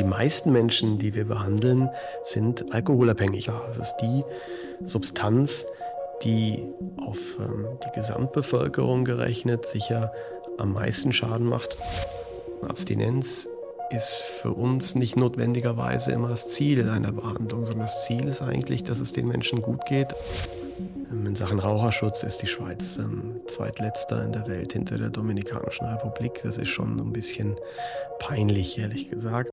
Die meisten Menschen, die wir behandeln, sind alkoholabhängig. Das ist die Substanz, die auf ähm, die Gesamtbevölkerung gerechnet sicher am meisten Schaden macht. Abstinenz ist für uns nicht notwendigerweise immer das Ziel einer Behandlung, sondern das Ziel ist eigentlich, dass es den Menschen gut geht. In Sachen Raucherschutz ist die Schweiz ähm, zweitletzter in der Welt hinter der Dominikanischen Republik. Das ist schon ein bisschen peinlich, ehrlich gesagt.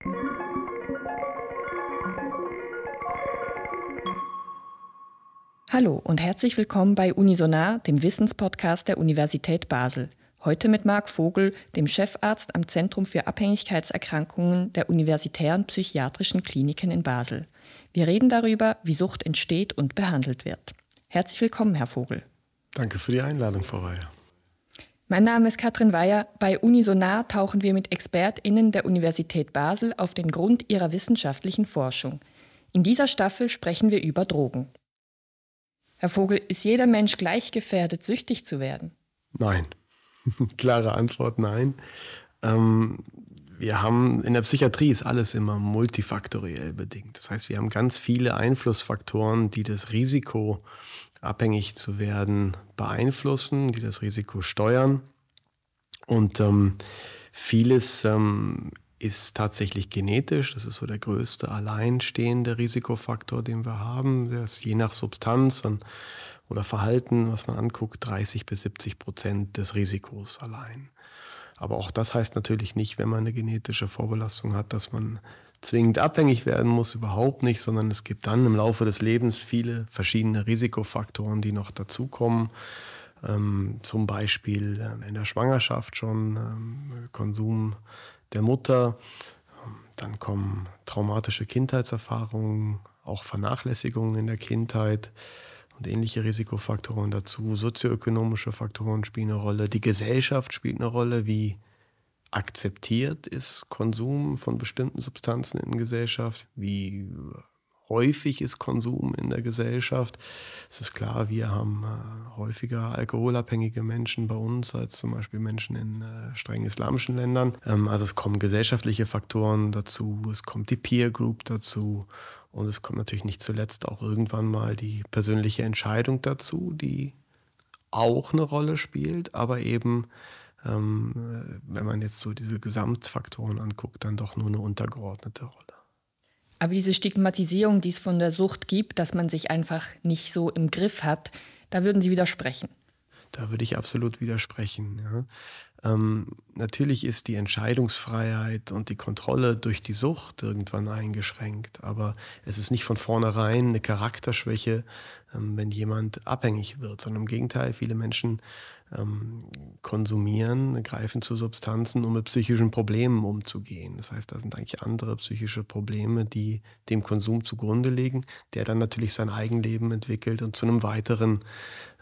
Hallo und herzlich willkommen bei Unisonar, dem Wissenspodcast der Universität Basel. Heute mit Marc Vogel, dem Chefarzt am Zentrum für Abhängigkeitserkrankungen der Universitären Psychiatrischen Kliniken in Basel. Wir reden darüber, wie Sucht entsteht und behandelt wird. Herzlich willkommen, Herr Vogel. Danke für die Einladung, Frau Weyer. Mein Name ist Katrin Weyer. Bei Unisonar tauchen wir mit ExpertInnen der Universität Basel auf den Grund ihrer wissenschaftlichen Forschung. In dieser Staffel sprechen wir über Drogen. Herr Vogel, ist jeder Mensch gleich gefährdet, süchtig zu werden? Nein. Klare Antwort, nein. Ähm, wir haben in der Psychiatrie ist alles immer multifaktoriell bedingt. Das heißt, wir haben ganz viele Einflussfaktoren, die das Risiko, abhängig zu werden, beeinflussen, die das Risiko steuern. Und ähm, vieles ähm, ist tatsächlich genetisch. Das ist so der größte alleinstehende Risikofaktor, den wir haben. Der ist je nach Substanz und, oder Verhalten, was man anguckt, 30 bis 70 Prozent des Risikos allein. Aber auch das heißt natürlich nicht, wenn man eine genetische Vorbelastung hat, dass man zwingend abhängig werden muss, überhaupt nicht, sondern es gibt dann im Laufe des Lebens viele verschiedene Risikofaktoren, die noch dazukommen. Ähm, zum Beispiel äh, in der Schwangerschaft schon ähm, Konsum der Mutter. Dann kommen traumatische Kindheitserfahrungen, auch Vernachlässigungen in der Kindheit und ähnliche Risikofaktoren dazu. Sozioökonomische Faktoren spielen eine Rolle. Die Gesellschaft spielt eine Rolle. Wie akzeptiert ist Konsum von bestimmten Substanzen in der Gesellschaft? Wie häufig ist Konsum in der Gesellschaft. Es ist klar, wir haben äh, häufiger alkoholabhängige Menschen bei uns als zum Beispiel Menschen in äh, streng islamischen Ländern. Ähm, also es kommen gesellschaftliche Faktoren dazu, es kommt die Peer Group dazu und es kommt natürlich nicht zuletzt auch irgendwann mal die persönliche Entscheidung dazu, die auch eine Rolle spielt, aber eben ähm, äh, wenn man jetzt so diese Gesamtfaktoren anguckt, dann doch nur eine untergeordnete Rolle. Aber diese Stigmatisierung, die es von der Sucht gibt, dass man sich einfach nicht so im Griff hat, da würden Sie widersprechen. Da würde ich absolut widersprechen. Ja. Ähm, natürlich ist die Entscheidungsfreiheit und die Kontrolle durch die Sucht irgendwann eingeschränkt, aber es ist nicht von vornherein eine Charakterschwäche, wenn jemand abhängig wird, sondern im Gegenteil, viele Menschen ähm, konsumieren, greifen zu Substanzen, um mit psychischen Problemen umzugehen. Das heißt, da sind eigentlich andere psychische Probleme, die dem Konsum zugrunde liegen, der dann natürlich sein Eigenleben entwickelt und zu einem weiteren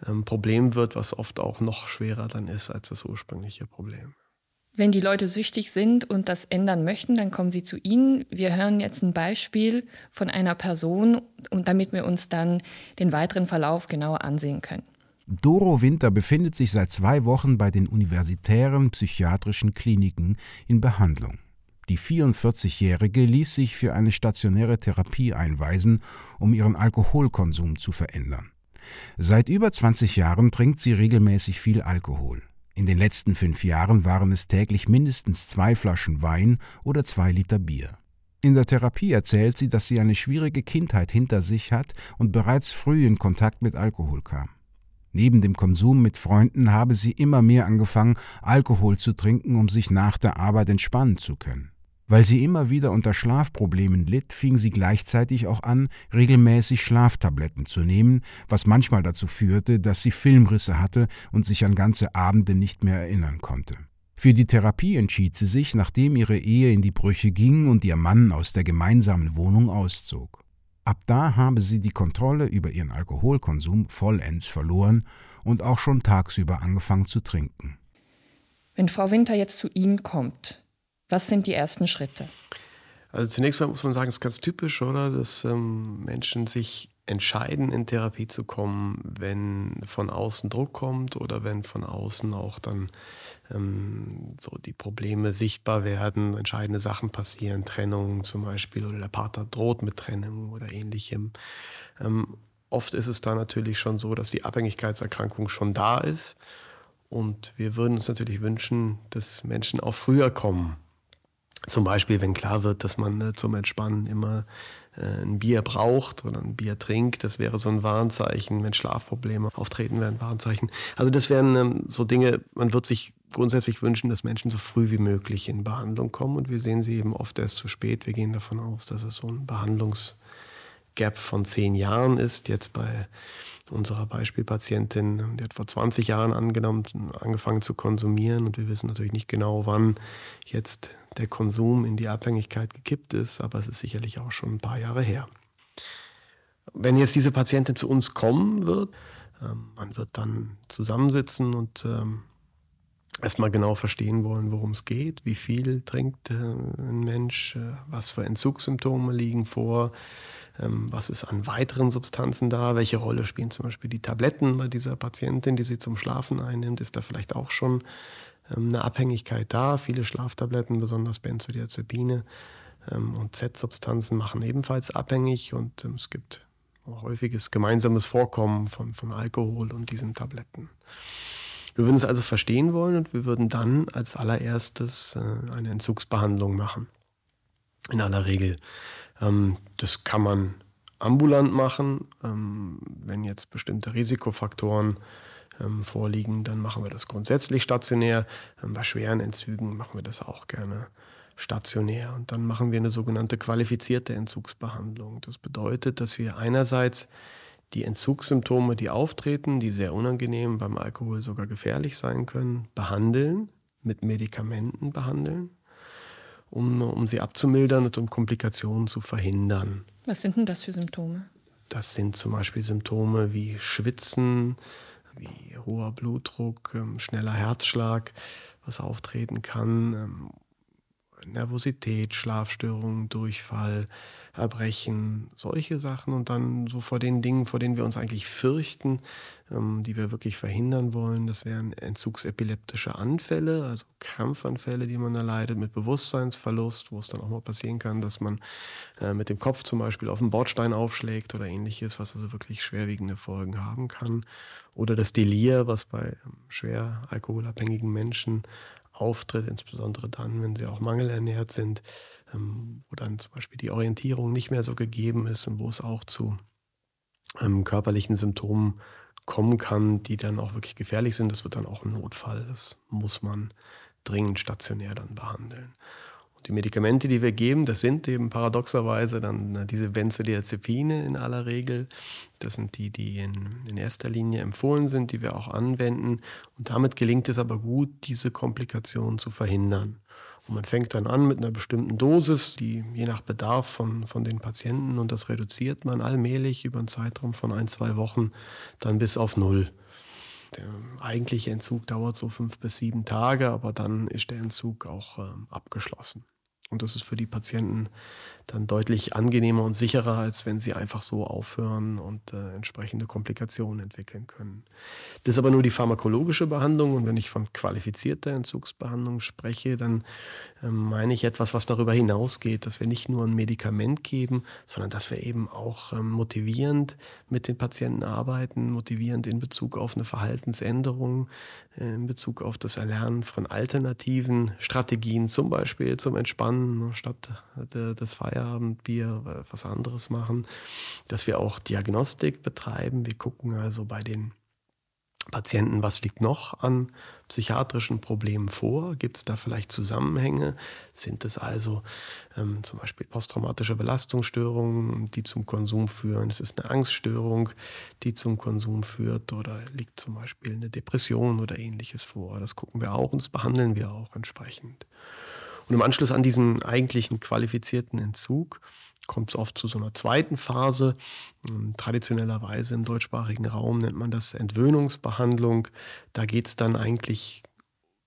ähm, Problem wird, was oft auch noch schwerer dann ist als das ursprüngliche Problem. Wenn die Leute süchtig sind und das ändern möchten, dann kommen sie zu Ihnen. Wir hören jetzt ein Beispiel von einer Person, und damit wir uns dann den weiteren Verlauf genauer ansehen können. Doro Winter befindet sich seit zwei Wochen bei den universitären psychiatrischen Kliniken in Behandlung. Die 44-Jährige ließ sich für eine stationäre Therapie einweisen, um ihren Alkoholkonsum zu verändern. Seit über 20 Jahren trinkt sie regelmäßig viel Alkohol. In den letzten fünf Jahren waren es täglich mindestens zwei Flaschen Wein oder zwei Liter Bier. In der Therapie erzählt sie, dass sie eine schwierige Kindheit hinter sich hat und bereits früh in Kontakt mit Alkohol kam. Neben dem Konsum mit Freunden habe sie immer mehr angefangen, Alkohol zu trinken, um sich nach der Arbeit entspannen zu können. Weil sie immer wieder unter Schlafproblemen litt, fing sie gleichzeitig auch an, regelmäßig Schlaftabletten zu nehmen, was manchmal dazu führte, dass sie Filmrisse hatte und sich an ganze Abende nicht mehr erinnern konnte. Für die Therapie entschied sie sich, nachdem ihre Ehe in die Brüche ging und ihr Mann aus der gemeinsamen Wohnung auszog. Ab da habe sie die Kontrolle über ihren Alkoholkonsum vollends verloren und auch schon tagsüber angefangen zu trinken. Wenn Frau Winter jetzt zu Ihnen kommt, was sind die ersten Schritte? Also zunächst mal muss man sagen, es ist ganz typisch, oder, dass ähm, Menschen sich entscheiden, in Therapie zu kommen, wenn von außen Druck kommt oder wenn von außen auch dann ähm, so die Probleme sichtbar werden, entscheidende Sachen passieren, Trennung zum Beispiel oder der Partner droht mit Trennung oder ähnlichem. Ähm, oft ist es da natürlich schon so, dass die Abhängigkeitserkrankung schon da ist und wir würden uns natürlich wünschen, dass Menschen auch früher kommen. Zum Beispiel, wenn klar wird, dass man äh, zum Entspannen immer äh, ein Bier braucht oder ein Bier trinkt. Das wäre so ein Warnzeichen, wenn Schlafprobleme auftreten, wären Warnzeichen. Also das wären ähm, so Dinge, man wird sich grundsätzlich wünschen, dass Menschen so früh wie möglich in Behandlung kommen und wir sehen sie eben oft erst zu spät. Wir gehen davon aus, dass es so ein Behandlungsgap von zehn Jahren ist. Jetzt bei unserer Beispielpatientin, die hat vor 20 Jahren angenommen, angefangen zu konsumieren. Und wir wissen natürlich nicht genau, wann jetzt der Konsum in die Abhängigkeit gekippt ist, aber es ist sicherlich auch schon ein paar Jahre her. Wenn jetzt diese Patientin zu uns kommen wird, ähm, man wird dann zusammensitzen und ähm, erstmal genau verstehen wollen, worum es geht, wie viel trinkt äh, ein Mensch, äh, was für Entzugssymptome liegen vor, was ist an weiteren Substanzen da, welche Rolle spielen zum Beispiel die Tabletten bei dieser Patientin, die sie zum Schlafen einnimmt, ist da vielleicht auch schon ähm, eine Abhängigkeit da. Viele Schlaftabletten, besonders Benzodiazepine ähm, und Z-Substanzen machen ebenfalls abhängig und ähm, es gibt häufiges gemeinsames Vorkommen von, von Alkohol und diesen Tabletten. Wir würden es also verstehen wollen und wir würden dann als allererstes äh, eine Entzugsbehandlung machen. In aller Regel. Das kann man ambulant machen, wenn jetzt bestimmte Risikofaktoren ähm, vorliegen, dann machen wir das grundsätzlich stationär. Ähm, bei schweren Entzügen machen wir das auch gerne stationär. Und dann machen wir eine sogenannte qualifizierte Entzugsbehandlung. Das bedeutet, dass wir einerseits die Entzugssymptome, die auftreten, die sehr unangenehm beim Alkohol sogar gefährlich sein können, behandeln, mit Medikamenten behandeln, um, um sie abzumildern und um Komplikationen zu verhindern. Was sind denn das für Symptome? Das sind zum Beispiel Symptome wie Schwitzen, wie hoher Blutdruck, ähm, schneller Herzschlag, was auftreten kann, ähm, Nervosität, Schlafstörungen, Durchfall, Erbrechen, solche Sachen und dann so vor den Dingen, vor denen wir uns eigentlich fürchten, ähm, die wir wirklich verhindern wollen. Das wären entzugsepileptische Anfälle, also Krampfanfälle, die man erleidet mit Bewusstseinsverlust, wo es dann auch mal passieren kann, dass man äh, mit dem Kopf zum Beispiel auf den Bordstein aufschlägt oder ähnliches, was also wirklich schwerwiegende Folgen haben kann. Oder das Delir, was bei ähm, schwer alkoholabhängigen Menschen auftritt, insbesondere dann, wenn sie auch mangelernährt sind, ähm, wo dann zum Beispiel die Orientierung nicht mehr so gegeben ist und wo es auch zu ähm, körperlichen Symptomen kommen kann, die dann auch wirklich gefährlich sind. Das wird dann auch ein Notfall. Das muss man dringend stationär dann behandeln. Die Medikamente, die wir geben, das sind eben paradoxerweise dann diese Benzodiazepine in aller Regel. Das sind die, die in, in, erster Linie empfohlen sind, die wir auch anwenden. Und damit gelingt es aber gut, diese Komplikationen zu verhindern. Und man fängt dann an mit einer bestimmten Dosis, die je nach Bedarf von, von den Patienten, und das reduziert man allmählich über einen Zeitraum von ein, zwei Wochen dann bis auf Null. Der eigentliche Entzug dauert so fünf bis sieben Tage, aber dann ist der Entzug auch äh, abgeschlossen. Und das ist für die Patienten dann deutlich angenehmer und sicherer, als wenn sie einfach so aufhören und äh, entsprechende Komplikationen entwickeln können. Das ist aber nur die pharmakologische Behandlung. Und wenn ich von qualifizierter Entzugsbehandlung spreche, dann meine ich etwas, was darüber hinausgeht, dass wir nicht nur ein Medikament geben, sondern dass wir eben auch äh, motivierend mit den Patienten arbeiten, motivierend in Bezug auf eine Verhaltensänderung, äh, in Bezug auf das Erlernen von alternativen Strategien, zum Beispiel zum Entspannen statt des Feierabends Feierabendbier was anderes machen, dass wir auch Diagnostik betreiben. Wir gucken also bei den Patienten, was liegt noch an psychiatrischen Problemen vor? Gibt es da vielleicht Zusammenhänge? Sind es also ähm, zum Beispiel posttraumatische Belastungsstörungen, die zum Konsum führen? Ist es eine Angststörung, die zum Konsum führt? Oder liegt zum Beispiel eine Depression oder ähnliches vor? Das gucken wir auch und das behandeln wir auch entsprechend. Und im Anschluss an diesen eigentlichen qualifizierten Entzug kommt es oft zu so einer zweiten Phase. Ähm, traditionellerweise im deutschsprachigen Raum nennt man das Entwöhnungsbehandlung. Da geht es dann eigentlich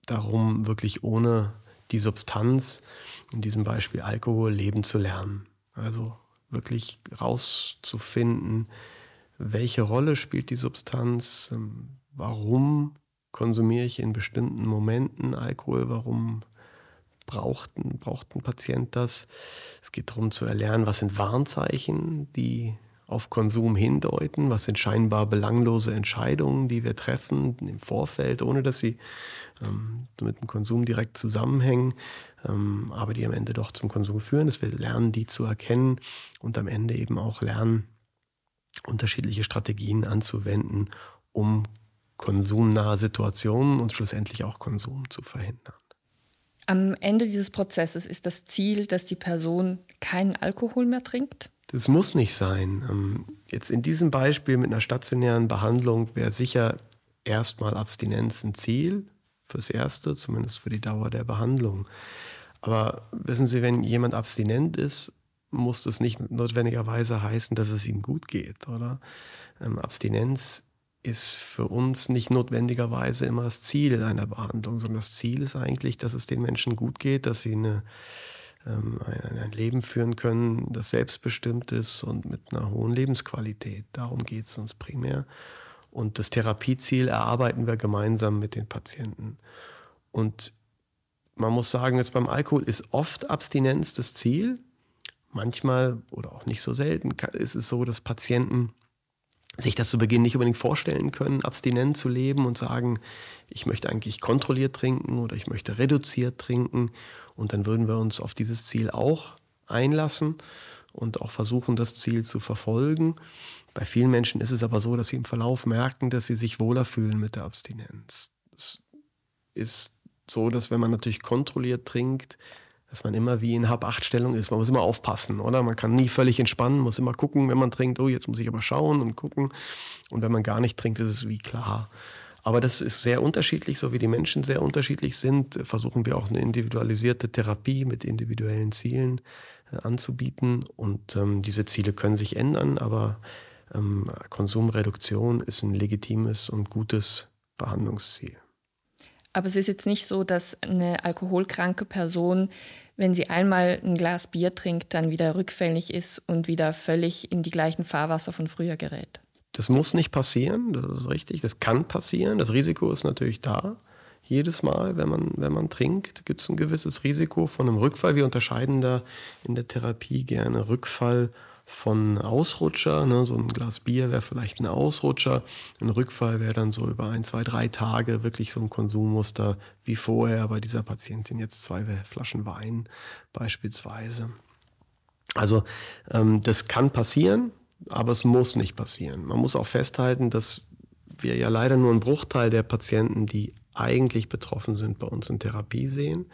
darum, wirklich ohne die Substanz, in diesem Beispiel Alkohol, leben zu lernen. Also wirklich rauszufinden, welche Rolle spielt die Substanz, ähm, warum konsumiere ich in bestimmten Momenten Alkohol, warum braucht ein, braucht ein Patient das. Es geht darum zu erlernen, was sind Warnzeichen, die auf Konsum hindeuten, was sind scheinbar belanglose Entscheidungen, die wir treffen im Vorfeld, ohne dass sie ähm, mit dem Konsum direkt zusammenhängen, ähm, aber die am Ende doch zum Konsum führen. Dass wir lernen, die zu erkennen und am Ende eben auch lernen, unterschiedliche Strategien anzuwenden, um konsumnahe Situationen und schlussendlich auch Konsum zu verhindern. Am Ende dieses Prozesses ist das Ziel, dass die Person keinen Alkohol mehr trinkt? Das muss nicht sein. Ähm, jetzt in diesem Beispiel mit einer stationären Behandlung wäre sicher erstmal Abstinenz ein Ziel fürs Erste, zumindest für die Dauer der Behandlung. Aber wissen Sie, wenn jemand abstinent ist, muss das nicht notwendigerweise heißen, dass es ihm gut geht, oder? Ähm, Abstinenz ist für uns nicht notwendigerweise immer das Ziel einer Behandlung, sondern das Ziel ist eigentlich, dass es den Menschen gut geht, dass sie eine, ähm, ein, ein, Leben führen können, das selbstbestimmt ist und mit einer hohen Lebensqualität. Darum geht es uns primär. Und das Therapieziel erarbeiten wir gemeinsam mit den Patienten. Und man muss sagen, jetzt beim Alkohol ist oft Abstinenz das Ziel. Manchmal oder auch nicht so selten ist es so, dass Patienten sich das zu Beginn nicht unbedingt vorstellen können, abstinent zu leben und sagen, ich möchte eigentlich kontrolliert trinken oder ich möchte reduziert trinken. Und dann würden wir uns auf dieses Ziel auch einlassen und auch versuchen, das Ziel zu verfolgen. Bei vielen Menschen ist es aber so, dass sie im Verlauf merken, dass sie sich wohler fühlen mit der Abstinenz. Es ist so, dass wenn man natürlich kontrolliert trinkt, dass man immer wie in Hab-Acht-Stellung ist. Man muss immer aufpassen, oder? Man kann nie völlig entspannen, muss immer gucken, wenn man trinkt, oh, jetzt muss ich aber schauen und gucken. Und wenn man gar nicht trinkt, ist es wie klar. Aber das ist sehr unterschiedlich, so wie die Menschen sehr unterschiedlich sind, versuchen wir auch eine individualisierte Therapie mit individuellen Zielen äh, anzubieten. Und ähm, diese Ziele können sich ändern, aber ähm, Konsumreduktion ist ein legitimes und gutes Behandlungsziel. Aber es ist jetzt nicht so, dass eine alkoholkranke Person, wenn sie einmal ein Glas Bier trinkt, dann wieder rückfällig ist und wieder völlig in die gleichen Fahrwasser von früher gerät. Das muss nicht passieren, das ist richtig. Das kann passieren. Das Risiko ist natürlich da. Jedes Mal, wenn man, wenn man trinkt, gibt es ein gewisses Risiko von einem Rückfall. Wir unterscheiden da in der Therapie gerne Rückfall von Ausrutscher. Ne? So ein Glas Bier wäre vielleicht ein Ausrutscher. Ein Rückfall wäre dann so über ein, zwei, drei Tage wirklich so ein Konsummuster wie vorher bei dieser Patientin jetzt zwei Flaschen Wein beispielsweise. Also ähm, das kann passieren, aber es muss nicht passieren. Man muss auch festhalten, dass wir ja leider nur einen Bruchteil der Patienten, die eigentlich betroffen sind, bei uns in Therapie sehen.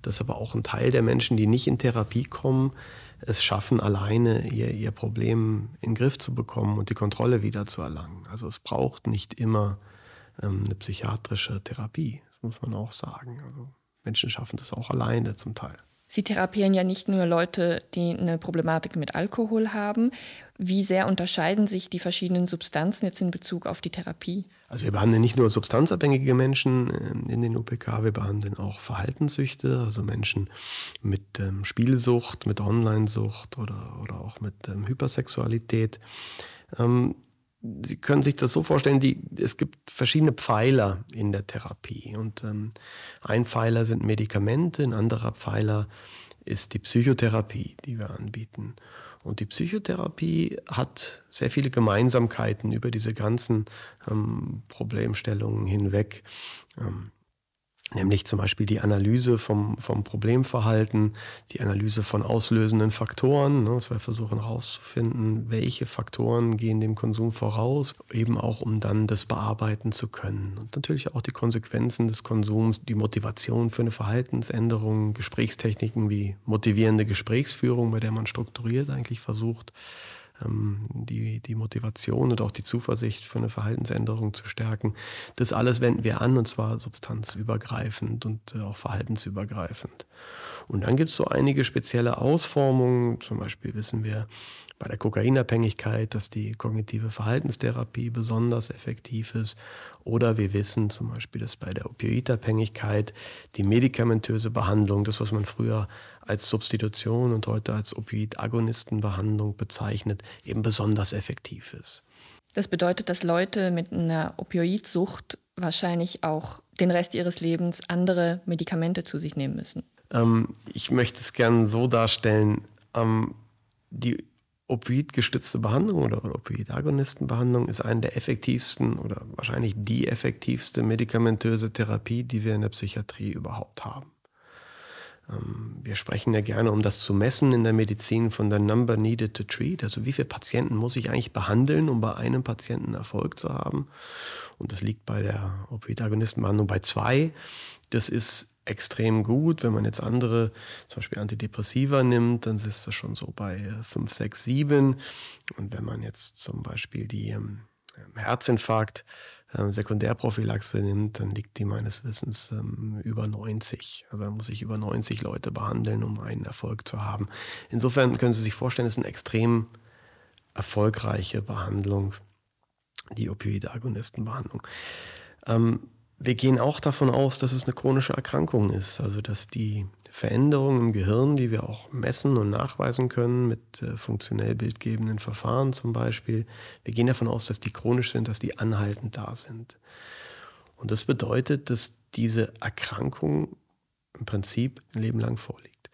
Dass aber auch ein Teil der Menschen, die nicht in Therapie kommen, es schaffen, alleine ihr, ihr Problem in den Griff zu bekommen und die Kontrolle wieder zu erlangen. Also es braucht nicht immer ähm, eine psychiatrische Therapie, das muss man auch sagen. Also Menschen schaffen das auch alleine zum Teil. Sie therapieren ja nicht nur Leute, die eine Problematik mit Alkohol haben. Wie sehr unterscheiden sich die verschiedenen Substanzen jetzt in Bezug auf die Therapie? Also wir behandeln nicht nur substanzabhängige Menschen ähm, in den UPK, wir behandeln auch Verhaltenssüchte, also Menschen mit ähm, Spielsucht, mit Onlinesucht oder, oder auch mit ähm, Hypersexualität. Ähm, Sie können sich das so vorstellen, die, es gibt verschiedene Pfeiler in der Therapie. Und ähm, ein Pfeiler sind Medikamente, ein anderer Pfeiler ist die Psychotherapie, die wir anbieten. Und die Psychotherapie hat sehr viele Gemeinsamkeiten über diese ganzen ähm, Problemstellungen hinweg. Ähm, nämlich zum Beispiel die Analyse vom, vom Problemverhalten, die Analyse von auslösenden Faktoren, ne, dass wir versuchen herauszufinden, welche Faktoren gehen dem Konsum voraus, eben auch um dann das bearbeiten zu können. Und natürlich auch die Konsequenzen des Konsums, die Motivation für eine Verhaltensänderung, Gesprächstechniken wie motivierende Gesprächsführung, bei der man strukturiert eigentlich versucht, die, die Motivation und auch die Zuversicht für eine Verhaltensänderung zu stärken. Das alles wenden wir an und zwar substanzübergreifend und äh, auch verhaltensübergreifend. Und dann gibt es so einige spezielle Ausformungen. Zum Beispiel wissen wir, bei der Kokainabhängigkeit, dass die kognitive Verhaltenstherapie besonders effektiv ist. Oder wir wissen zum Beispiel, dass bei der Opioidabhängigkeit die medikamentöse Behandlung, das, was man früher als Substitution und heute als Opioid-Agonistenbehandlung bezeichnet, eben besonders effektiv ist. Das bedeutet, dass Leute mit einer Opioidsucht wahrscheinlich auch den Rest ihres Lebens andere Medikamente zu sich nehmen müssen. Ähm, ich möchte es gerne so darstellen, ähm, die Opioid-gestützte Behandlung oder, Opioid-Agonistenbehandlung ist eine der effektivsten oder wahrscheinlich die effektivste medikamentöse Therapie, die wir in der Psychiatrie überhaupt haben. Ähm, wir sprechen ja gerne, um das zu messen in der Medizin, von der Number Needed to Treat. Also wie viele Patienten muss ich eigentlich behandeln, um bei einem Patienten Erfolg zu haben? Und das liegt bei der Opioid-Agonistenbehandlung bei zwei. Das ist extrem gut. Wenn man jetzt andere, zum Beispiel Antidepressiva nimmt, dann ist das schon so bei 5, 6, 7. Und wenn man jetzt zum Beispiel die ähm, Herzinfarkt ähm, Sekundärprophylaxe nimmt, dann liegt die meines Wissens ähm, über 90. Also da muss ich über 90 Leute behandeln, um einen Erfolg zu haben. Insofern können Sie sich vorstellen, es ist eine extrem erfolgreiche Behandlung, die Opioide-Agonistenbehandlung. Ähm, wir gehen auch davon aus, dass es eine chronische Erkrankung ist, also dass die Veränderungen im Gehirn, die wir auch messen und nachweisen können mit äh, funktionell bildgebenden Verfahren zum Beispiel, wir gehen davon aus, dass die chronisch sind, dass die anhaltend da sind. Und das bedeutet, dass diese Erkrankung im Prinzip ein Leben lang vorliegt.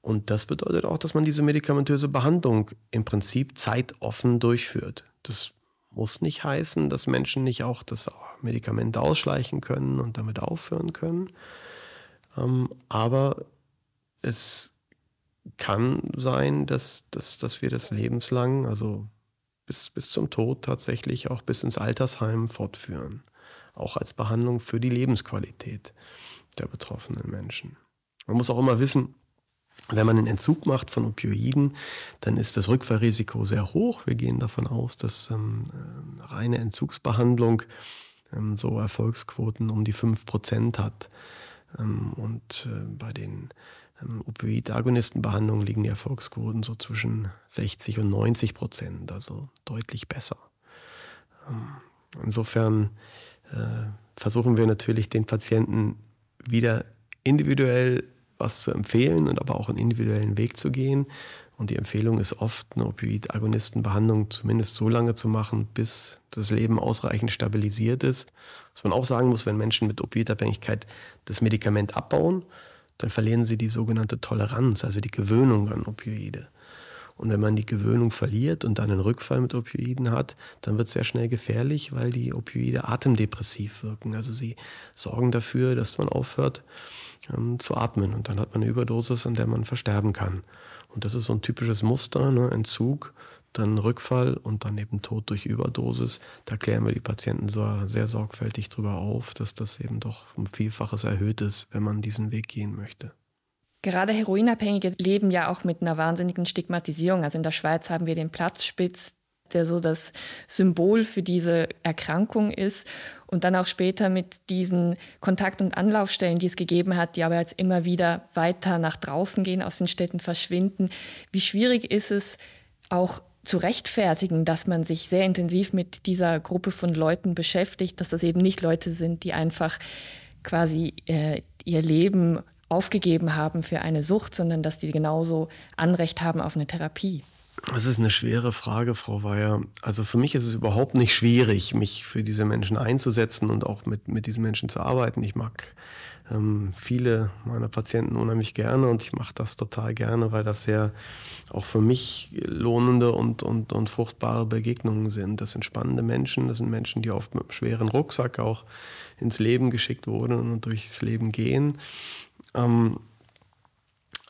Und das bedeutet auch, dass man diese medikamentöse Behandlung im Prinzip zeitoffen durchführt. Das muss nicht heißen, dass Menschen nicht auch das Medikament ausschleichen können und damit aufhören können. Ähm, aber es kann sein, dass, dass, dass wir das lebenslang, also bis, bis zum Tod tatsächlich auch bis ins Altersheim fortführen. Auch als Behandlung für die Lebensqualität der betroffenen Menschen. Man muss auch immer wissen, wenn man einen Entzug macht von Opioiden, dann ist das Rückfallrisiko sehr hoch. Wir gehen davon aus, dass ähm, äh, reine Entzugsbehandlung ähm, so Erfolgsquoten um die 5% hat. Ähm, und äh, bei den ähm, Opioid-Agonistenbehandlungen liegen die Erfolgsquoten so zwischen 60 und 90 Prozent, also deutlich besser. Ähm, insofern äh, versuchen wir natürlich den Patienten wieder individuell was zu empfehlen und aber auch einen individuellen Weg zu gehen. Und die Empfehlung ist oft, eine Opioid-Agonistenbehandlung zumindest so lange zu machen, bis das Leben ausreichend stabilisiert ist. Was man auch sagen muss, wenn Menschen mit Opioidabhängigkeit das Medikament abbauen, dann verlieren sie die sogenannte Toleranz, also die Gewöhnung an Opioide. Und wenn man die Gewöhnung verliert und dann einen Rückfall mit Opioiden hat, dann wird es sehr schnell gefährlich, weil die Opioide atemdepressiv wirken. Also sie sorgen dafür, dass man aufhört ähm, zu atmen. Und dann hat man eine Überdosis, an der man versterben kann. Und das ist so ein typisches Muster, ne? Entzug, dann Rückfall und dann eben Tod durch Überdosis. Da klären wir die Patienten so sehr sorgfältig drüber auf, dass das eben doch um Vielfaches erhöht ist, wenn man diesen Weg gehen möchte. Gerade Heroinabhängige leben ja auch mit einer wahnsinnigen Stigmatisierung. Also in der Schweiz haben wir den Platzspitz, der so das Symbol für diese Erkrankung ist. Und dann auch später mit diesen Kontakt- und Anlaufstellen, die es gegeben hat, die aber jetzt immer wieder weiter nach draußen gehen, aus den Städten verschwinden. Wie schwierig ist es auch zu rechtfertigen, dass man sich sehr intensiv mit dieser Gruppe von Leuten beschäftigt, dass das eben nicht Leute sind, die einfach quasi äh, ihr Leben aufgegeben haben für eine Sucht, sondern dass die genauso Anrecht haben auf eine Therapie. Das ist eine schwere Frage, Frau Weyer. Also für mich ist es überhaupt nicht schwierig, mich für diese Menschen einzusetzen und auch mit, mit diesen Menschen zu arbeiten. Ich mag ähm, viele meiner Patienten unheimlich gerne und ich mache das total gerne, weil das sehr auch für mich lohnende und, und, und fruchtbare Begegnungen sind. Das sind spannende Menschen, das sind Menschen, die oft mit einem schweren Rucksack auch ins Leben geschickt wurden und durchs Leben gehen. Ähm,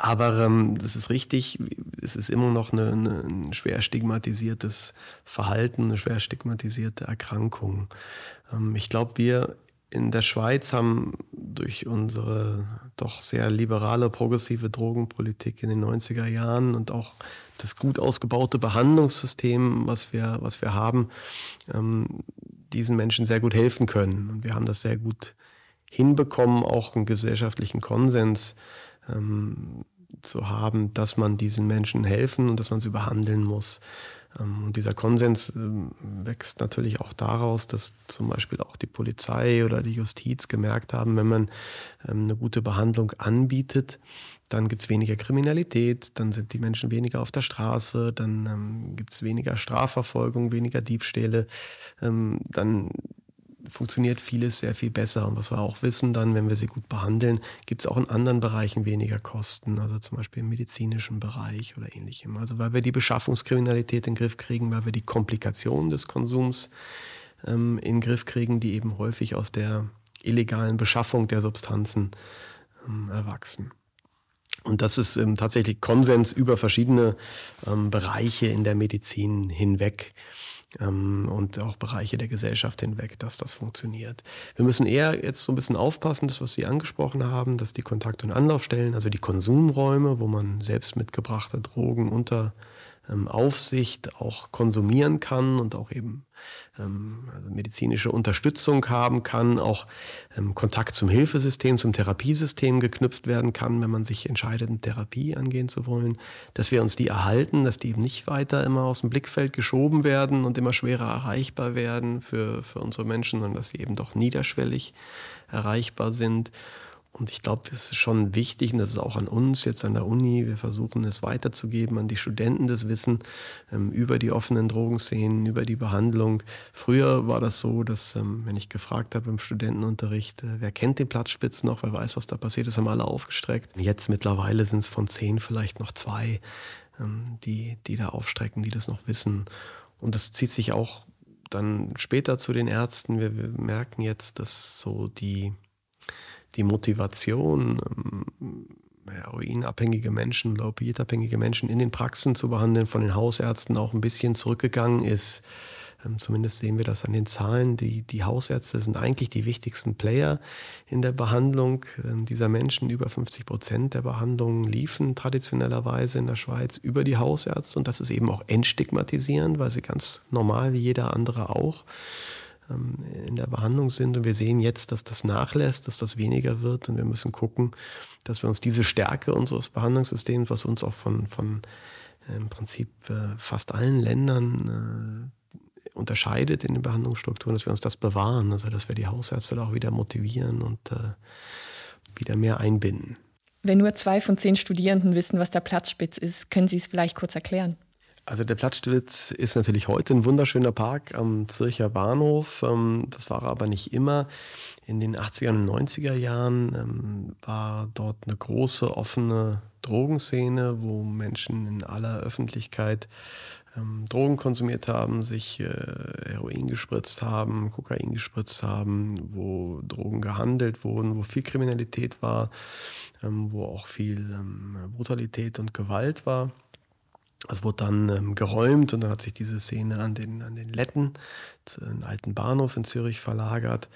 aber ähm, das ist richtig, es ist immer noch eine, eine, ein schwer stigmatisiertes Verhalten, eine schwer stigmatisierte Erkrankung. Ähm, ich glaube, wir in der Schweiz haben durch unsere doch sehr liberale, progressive Drogenpolitik in den 90er Jahren und auch das gut ausgebaute Behandlungssystem, was wir, was wir haben, ähm, diesen Menschen sehr gut helfen können. Und wir haben das sehr gut hinbekommen, auch einen gesellschaftlichen Konsens ähm, zu haben, dass man diesen Menschen helfen und dass man sie behandeln muss. Ähm, und dieser Konsens ähm, wächst natürlich auch daraus, dass zum Beispiel auch die Polizei oder die Justiz gemerkt haben, wenn man ähm, eine gute Behandlung anbietet, dann gibt es weniger Kriminalität, dann sind die Menschen weniger auf der Straße, dann gibt es weniger Strafverfolgung, weniger Diebstähle, ähm, dann funktioniert vieles sehr viel besser. Und was wir auch wissen, dann, wenn wir sie gut behandeln, gibt es auch in anderen Bereichen weniger Kosten, also zum Beispiel im medizinischen Bereich oder ähnlichem. Also weil wir die Beschaffungskriminalität in den Griff kriegen, weil wir die Komplikationen des Konsums ähm, in den Griff kriegen, die eben häufig aus der illegalen Beschaffung der Substanzen ähm, erwachsen. Und das ist ähm, tatsächlich Konsens über verschiedene ähm, Bereiche in der Medizin hinweg und auch Bereiche der Gesellschaft hinweg, dass das funktioniert. Wir müssen eher jetzt so ein bisschen aufpassen, das, was Sie angesprochen haben, dass die Kontakt- und Anlaufstellen, also die Konsumräume, wo man selbst mitgebrachte Drogen unter ähm, Aufsicht auch konsumieren kann und auch eben ähm, also medizinische Unterstützung haben kann, auch ähm, Kontakt zum Hilfesystem, zum Therapiesystem geknüpft werden kann, wenn man sich entscheidet, eine Therapie angehen zu wollen, dass wir uns die erhalten, dass die eben nicht weiter immer aus dem Blickfeld geschoben werden und immer schwerer erreichbar werden für, für unsere Menschen, sondern dass sie eben doch niederschwellig erreichbar sind. Und ich glaube, es ist schon wichtig, und das ist auch an uns jetzt an der Uni, wir versuchen es weiterzugeben an die Studenten das Wissen ähm, über die offenen Drogenszenen, über die Behandlung. Früher war das so, dass, ähm, wenn ich gefragt habe im Studentenunterricht, äh, wer kennt den Platzspitz noch, wer weiß, was da passiert ist, haben alle aufgestreckt. Jetzt mittlerweile sind es von zehn vielleicht noch zwei, ähm, die, die da aufstrecken, die das noch wissen. Und das zieht sich auch dann später zu den Ärzten. Wir, wir merken jetzt, dass so die die Motivation, ähm, heroinabhängige Menschen oder opiatabhängige Menschen in den Praxen zu behandeln, von den Hausärzten auch ein bisschen zurückgegangen ist. Ähm, zumindest sehen wir das an den Zahlen. Die, die Hausärzte sind eigentlich die wichtigsten Player in der Behandlung ähm, dieser Menschen. Über 50 Prozent der Behandlungen liefen traditionellerweise in der Schweiz über die Hausärzte. Und das ist eben auch entstigmatisierend, weil sie ganz normal wie jeder andere auch ähm, in der Behandlung sind. Und wir sehen jetzt, dass das nachlässt, dass das weniger wird. Und wir müssen gucken, dass wir uns diese Stärke unseres Behandlungssystems, was uns auch von, von äh, im Prinzip äh, fast allen Ländern äh, unterscheidet in den Behandlungsstrukturen, dass wir uns das bewahren. Also dass wir die Hausärzte auch wieder motivieren und wieder mehr einbinden. Wenn nur zwei von zehn Studierenden wissen, was der Platzspitz ist, können Sie es vielleicht kurz erklären? Also der Platzspitz ist natürlich heute ein wunderschöner Park am Zürcher Bahnhof. Ähm, das war aber nicht immer. In den 80er und 90er Jahren ähm, war dort eine große offene Drogenszene, wo Menschen in aller Öffentlichkeit ähm, Drogen konsumiert haben, sich äh, Heroin gespritzt haben, Kokain gespritzt haben, wo Drogen gehandelt wurden, wo viel Kriminalität war, wo auch viel Brutalität und Gewalt war. Es wurde dann ähm, geräumt und dann hat sich diese Szene an den, an den Letten, den alten Bahnhof in Zürich verlagert,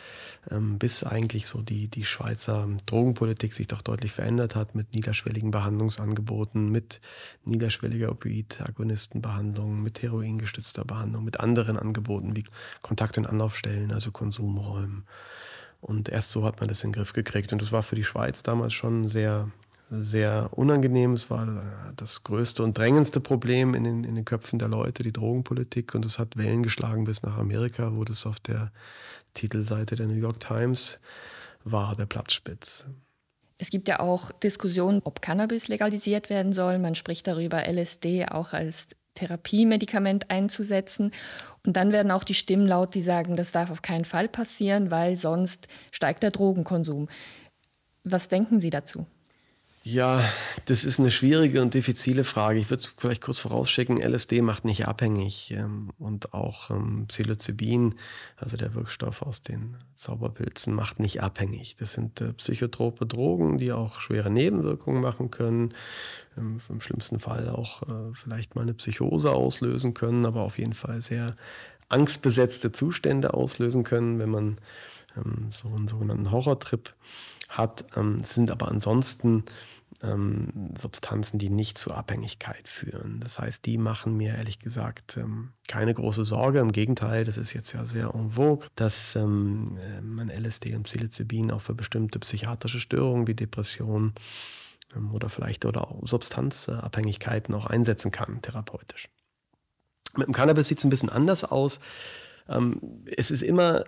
ähm, bis eigentlich so die, die Schweizer Drogenpolitik sich doch deutlich verändert hat mit niederschwelligen Behandlungsangeboten, mit niederschwelliger Opioid-Agonistenbehandlung, mit heroingestützter Behandlung, mit anderen Angeboten wie Kontakt- und Anlaufstellen, also Konsumräumen. Und erst so hat man das in den Griff gekriegt. Und das war für die Schweiz damals schon sehr sehr unangenehm. Es war das größte und drängendste Problem in den, in den Köpfen der Leute, die Drogenpolitik. Und es hat Wellen geschlagen bis nach Amerika, wo das auf der Titelseite der New York Times war, der Platzspitz. Es gibt ja auch Diskussionen, ob Cannabis legalisiert werden soll. Man spricht darüber, LSD auch als Therapiemedikament einzusetzen. Und dann werden auch die Stimmen laut, die sagen, das darf auf keinen Fall passieren, weil sonst steigt der Drogenkonsum. Was denken Sie dazu? Ja, das ist eine schwierige und diffizile Frage. Ich würde es vielleicht kurz vorausschicken, LSD macht nicht abhängig ähm, und auch ähm, Psilocybin, also der Wirkstoff aus den Zauberpilzen, macht nicht abhängig. Das sind äh, psychotrope Drogen, die auch schwere Nebenwirkungen machen können, ähm, im schlimmsten Fall auch äh, vielleicht mal eine Psychose auslösen können, aber auf jeden Fall sehr angstbesetzte Zustände auslösen können, wenn man so einen sogenannten Horrortrip hat. Ähm, sind aber ansonsten ähm, Substanzen, die nicht zur Abhängigkeit führen. Das heißt, die machen mir ehrlich gesagt ähm, keine große Sorge. Im Gegenteil, das ist jetzt ja sehr en vogue, dass ähm, äh, man LSD und Psilocybin auch für bestimmte psychiatrische Störungen wie Depressionen ähm, oder vielleicht oder auch Substanzabhängigkeiten auch einsetzen kann, therapeutisch. Mit dem Cannabis sieht es ein bisschen anders aus. Ähm, es ist immer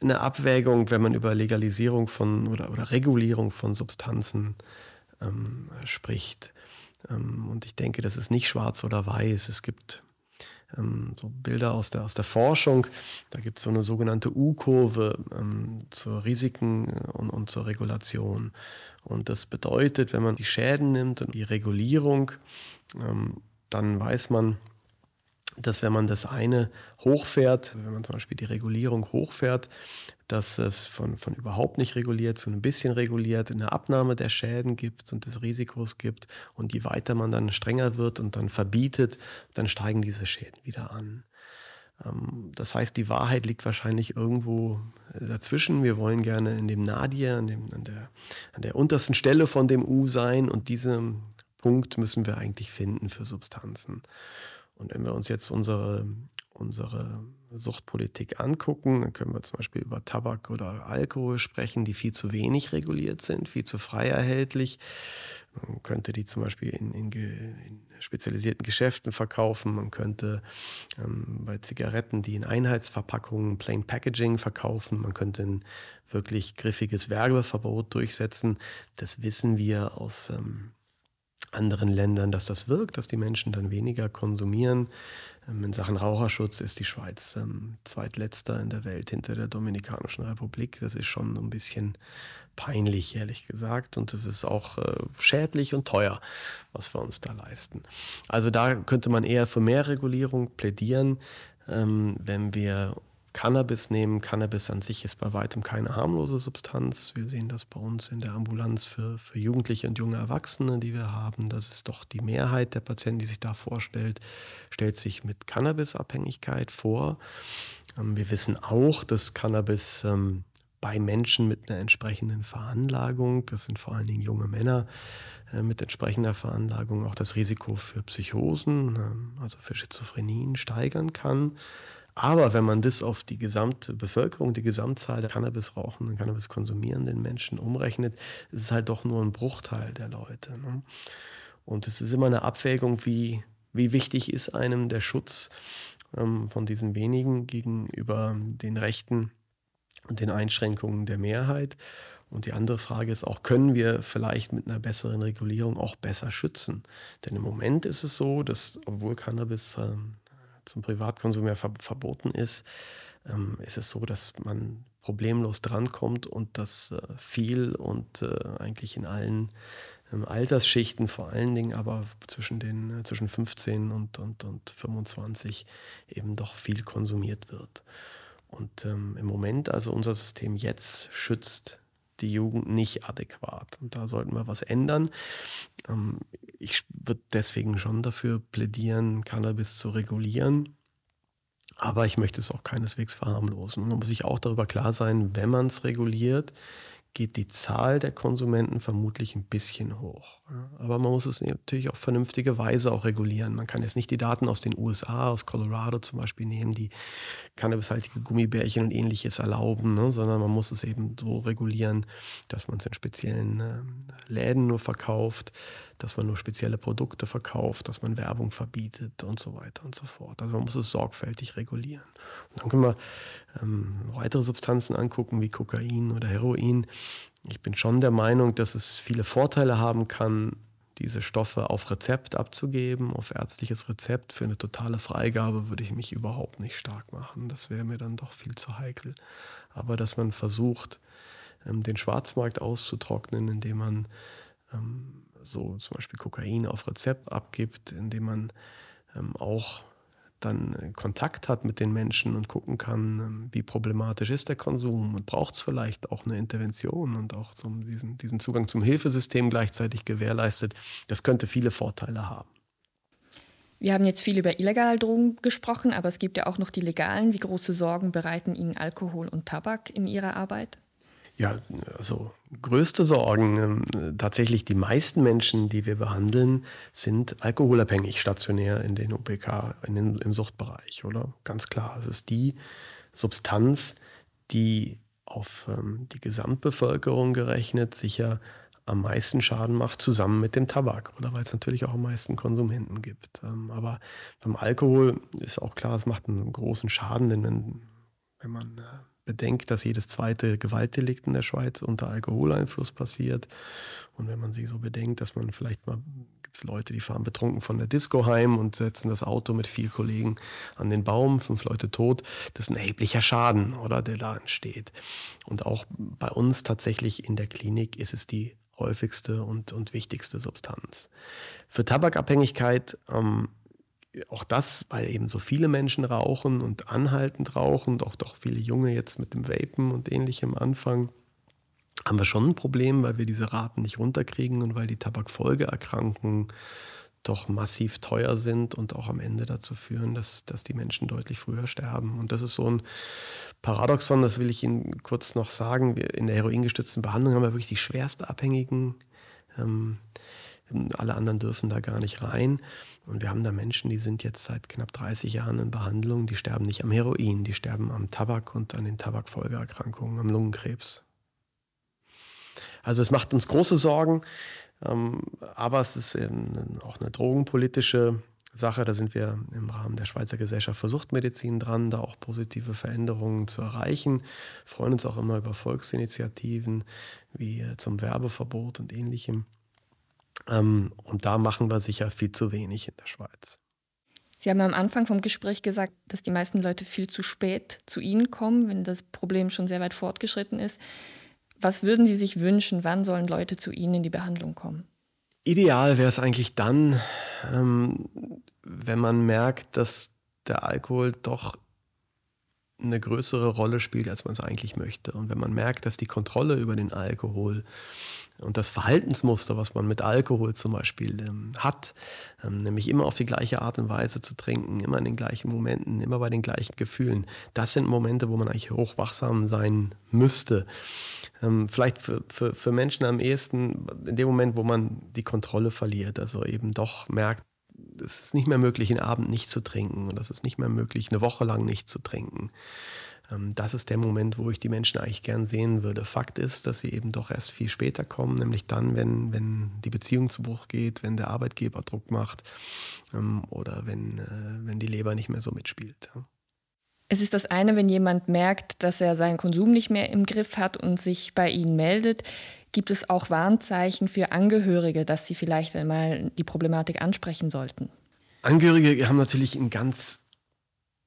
eine Abwägung, wenn man über Legalisierung von oder, oder Regulierung von Substanzen ähm, spricht. Ähm, und ich denke, das ist nicht schwarz oder weiß. Es gibt ähm, so Bilder aus der, aus der Forschung. Da gibt es so eine sogenannte U-Kurve ähm, zur Risiken und, und zur Regulation. Und das bedeutet, wenn man die Schäden nimmt und die Regulierung, ähm, dann weiß man, dass wenn man das eine hochfährt, also wenn man zum Beispiel die Regulierung hochfährt, dass es von, von überhaupt nicht reguliert zu ein bisschen reguliert eine Abnahme der Schäden gibt und des Risikos gibt. Und je weiter man dann strenger wird und dann verbietet, dann steigen diese Schäden wieder an. Ähm, das heißt, die Wahrheit liegt wahrscheinlich irgendwo dazwischen. Wir wollen gerne in dem Nadir, an, dem, an, der, an der untersten Stelle von dem U sein und diesen Punkt müssen wir eigentlich finden für Substanzen. Und wenn wir uns jetzt unsere, unsere Suchtpolitik angucken, dann können wir zum Beispiel über Tabak oder Alkohol sprechen, die viel zu wenig reguliert sind, viel zu frei erhältlich. Man könnte die zum Beispiel in, in, in spezialisierten Geschäften verkaufen. Man könnte ähm, bei Zigaretten die in Einheitsverpackungen, Plain Packaging verkaufen. Man könnte ein wirklich griffiges Werbeverbot durchsetzen. Das wissen wir aus ähm, anderen Ländern, dass das wirkt, dass die Menschen dann weniger konsumieren. Ähm, in Sachen Raucherschutz ist die Schweiz ähm, zweitletzter in der Welt hinter der Dominikanischen Republik. Das ist schon ein bisschen peinlich, ehrlich gesagt. Und es ist auch äh, schädlich und teuer, was wir uns da leisten. Also da könnte man eher für mehr Regulierung plädieren, ähm, wenn wir Cannabis nehmen. Cannabis an sich ist bei weitem keine harmlose Substanz. Wir sehen das bei uns in der Ambulanz für, für Jugendliche und junge Erwachsene, die wir haben. Das ist doch die Mehrheit der Patienten, die sich da vorstellt, stellt sich mit Cannabisabhängigkeit vor. Ähm, wir wissen auch, dass Cannabis ähm, bei Menschen mit einer entsprechenden Veranlagung, das sind vor allen Dingen junge Männer äh, mit entsprechender Veranlagung, auch das Risiko für Psychosen, äh, also für Schizophrenien steigern kann. Aber wenn man das auf die gesamte Bevölkerung, die Gesamtzahl der Cannabis rauchenden, Cannabis konsumierenden Menschen umrechnet, ist es halt doch nur ein Bruchteil der Leute. Ne? Und es ist immer eine Abwägung, wie, wie wichtig ist einem der Schutz ähm, von diesen wenigen gegenüber den Rechten und den Einschränkungen der Mehrheit. Und die andere Frage ist auch, können wir vielleicht mit einer besseren Regulierung auch besser schützen? Denn im Moment ist es so, dass obwohl Cannabis ähm, zum Privatkonsum ja ver verboten ist, ähm, ist es so, dass man problemlos drankommt und dass äh, viel und äh, eigentlich in allen ähm, Altersschichten vor allen Dingen, aber zwischen den äh, zwischen 15 und, und, und 25 eben doch viel konsumiert wird. Und ähm, im Moment, also unser System jetzt schützt die Jugend nicht adäquat. Und da sollten wir was ändern. Ähm, ich würde deswegen schon dafür plädieren, Cannabis zu regulieren. Aber ich möchte es auch keineswegs verharmlosen. man muss sich auch darüber klar sein, wenn man es reguliert, geht die Zahl der Konsumenten vermutlich ein bisschen hoch. Aber man muss es natürlich auf vernünftige Weise auch regulieren. Man kann jetzt nicht die Daten aus den USA, aus Colorado zum Beispiel nehmen, die cannabishaltige Gummibärchen und ähnliches erlauben, ne? sondern man muss es eben so regulieren, dass man es in speziellen äh, Läden nur verkauft, dass man nur spezielle Produkte verkauft, dass man Werbung verbietet und so weiter und so fort. Also man muss es sorgfältig regulieren. Und dann können wir ähm, weitere Substanzen angucken, wie Kokain oder Heroin. Ich bin schon der Meinung, dass es viele Vorteile haben kann, diese Stoffe auf Rezept abzugeben, auf ärztliches Rezept. Für eine totale Freigabe würde ich mich überhaupt nicht stark machen. Das wäre mir dann doch viel zu heikel. Aber dass man versucht, ähm, den Schwarzmarkt auszutrocknen, indem man ähm, so zum Beispiel Kokain auf Rezept abgibt, indem man ähm, auch dann äh, Kontakt hat mit den Menschen und gucken kann, ähm, wie problematisch ist der Konsum und braucht es vielleicht auch eine Intervention und auch so diesen, diesen Zugang zum Hilfesystem gleichzeitig gewährleistet. Das könnte viele Vorteile haben. Wir haben jetzt viel über illegale Drogen gesprochen, aber es gibt ja auch noch die legalen. Wie große Sorgen bereiten Ihnen Alkohol und Tabak in Ihrer Arbeit? Ja, also größte Sorgen. Ähm, tatsächlich die meisten Menschen, die wir behandeln, sind alkoholabhängig stationär in den OPK, in den, im Suchtbereich, oder? Ganz klar. Es ist die Substanz, die auf ähm, die Gesamtbevölkerung gerechnet sicher am meisten Schaden macht, zusammen mit dem Tabak oder weil es natürlich auch am meisten Konsumenten gibt. Ähm, aber beim Alkohol ist auch klar, es macht einen großen Schaden, denn wenn, man äh, bedenkt, dass jedes zweite Gewaltdelikt in der Schweiz unter Alkoholeinfluss passiert und wenn man sich so bedenkt, dass man vielleicht mal gibt es Leute, die fahren betrunken von der Disco heim und setzen das Auto mit vier Kollegen an den Baum, fünf Leute tot. Das ist ein erheblicher Schaden, oder, der da entsteht. Und auch bei uns tatsächlich in der Klinik ist es die häufigste und, und wichtigste Substanz. Für Tabakabhängigkeit, ähm, auch das, weil eben so viele Menschen rauchen und anhaltend rauchen und auch doch viele Junge jetzt mit dem Vapen und ähnlichem anfangen, haben wir schon ein Problem, weil wir diese Raten nicht runterkriegen und weil die Tabakfolgeerkrankungen doch massiv teuer sind und auch am Ende dazu führen, dass, dass die Menschen deutlich früher sterben. Und das ist so ein Paradoxon, das will ich Ihnen kurz noch sagen. Wir in der heroingestützten Behandlung haben wir wirklich die schwerste Abhängigen. Ähm, alle anderen dürfen da gar nicht rein. Und wir haben da Menschen, die sind jetzt seit knapp 30 Jahren in Behandlung, die sterben nicht am Heroin, die sterben am Tabak und an den Tabakfolgeerkrankungen, am Lungenkrebs. Also es macht uns große Sorgen. Ähm, aber es ist auch eine drogenpolitische Sache. Da sind wir im Rahmen der Schweizer Gesellschaft für Suchtmedizin dran, da auch positive Veränderungen zu erreichen. Wir freuen uns auch immer über Volksinitiativen wie zum Werbeverbot und ähnlichem. Ähm, und da machen wir sicher viel zu wenig in der Schweiz. Sie haben am Anfang vom Gespräch gesagt, dass die meisten Leute viel zu spät zu Ihnen kommen, wenn das Problem schon sehr weit fortgeschritten ist. Was würden Sie sich wünschen? Wann sollen Leute zu Ihnen in die Behandlung kommen? Ideal wäre es eigentlich dann, ähm, wenn man merkt, dass der Alkohol doch eine größere Rolle spielt, als man es eigentlich möchte. Und wenn man merkt, dass die Kontrolle über den Alkohol und das Verhaltensmuster, was man mit Alkohol zum Beispiel ähm, hat, ähm, nämlich immer auf die gleiche Art und Weise zu trinken, immer in den gleichen Momenten, immer bei den gleichen Gefühlen, das sind Momente, wo man eigentlich hochwachsam sein müsste. Ähm, vielleicht für, für, für Menschen am ehesten in dem Moment, wo man die Kontrolle verliert, also eben doch merkt, es ist nicht mehr möglich, einen Abend nicht zu trinken und es ist nicht mehr möglich, eine Woche lang nicht zu trinken. Ähm, das ist der Moment, wo ich die Menschen eigentlich gern sehen würde. Fakt ist, dass sie eben doch erst viel später kommen, nämlich dann, wenn, wenn die Beziehung zu Bruch geht, wenn der Arbeitgeber Druck macht ähm, oder wenn, äh, wenn die Leber nicht mehr so mitspielt. Es ist das eine, wenn jemand merkt, dass er seinen Konsum nicht mehr im Griff hat und sich bei Ihnen meldet. Gibt es auch Warnzeichen für Angehörige, dass sie vielleicht einmal die Problematik ansprechen sollten? Angehörige haben natürlich einen ganz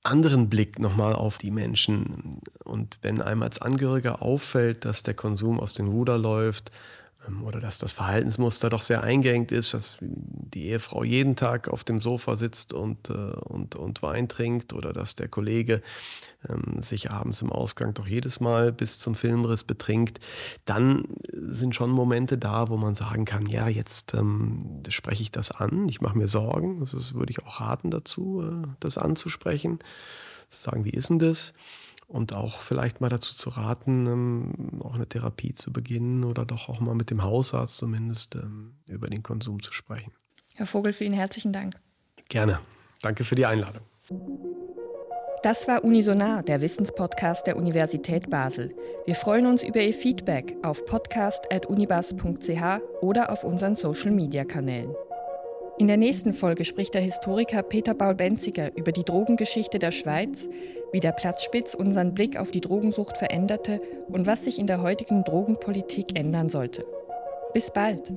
anderen Blick nochmal auf die Menschen. Und wenn einem als Angehöriger auffällt, dass der Konsum aus den Ruder läuft, oder dass das Verhaltensmuster doch sehr eingeengt ist, dass die Ehefrau jeden Tag auf dem Sofa sitzt und, äh, und, und Wein trinkt oder dass der Kollege ähm, sich abends im Ausgang doch jedes Mal bis zum Filmriss betrinkt, dann sind schon Momente da, wo man sagen kann, ja, jetzt ähm, spreche ich das an, ich mache mir Sorgen, das würde ich auch raten dazu, äh, das anzusprechen, zu sagen, wie ist denn das? Und auch vielleicht mal dazu zu raten, ähm, auch eine Therapie zu beginnen oder doch auch mal mit dem Hausarzt zumindest ähm, über den Konsum zu sprechen. Herr Vogel, vielen herzlichen Dank. Gerne. Danke für die Einladung. Das war Unisonar, der Wissenspodcast der Universität Basel. Wir freuen uns über Ihr Feedback auf podcast.unibas.ch oder auf unseren Social-Media-Kanälen. In der nächsten Folge spricht der Historiker Peter Paul-Benziger über die Drogengeschichte der Schweiz, wie der Platzspitz unseren Blick auf die Drogensucht veränderte und was sich in der heutigen Drogenpolitik ändern sollte. Bis bald!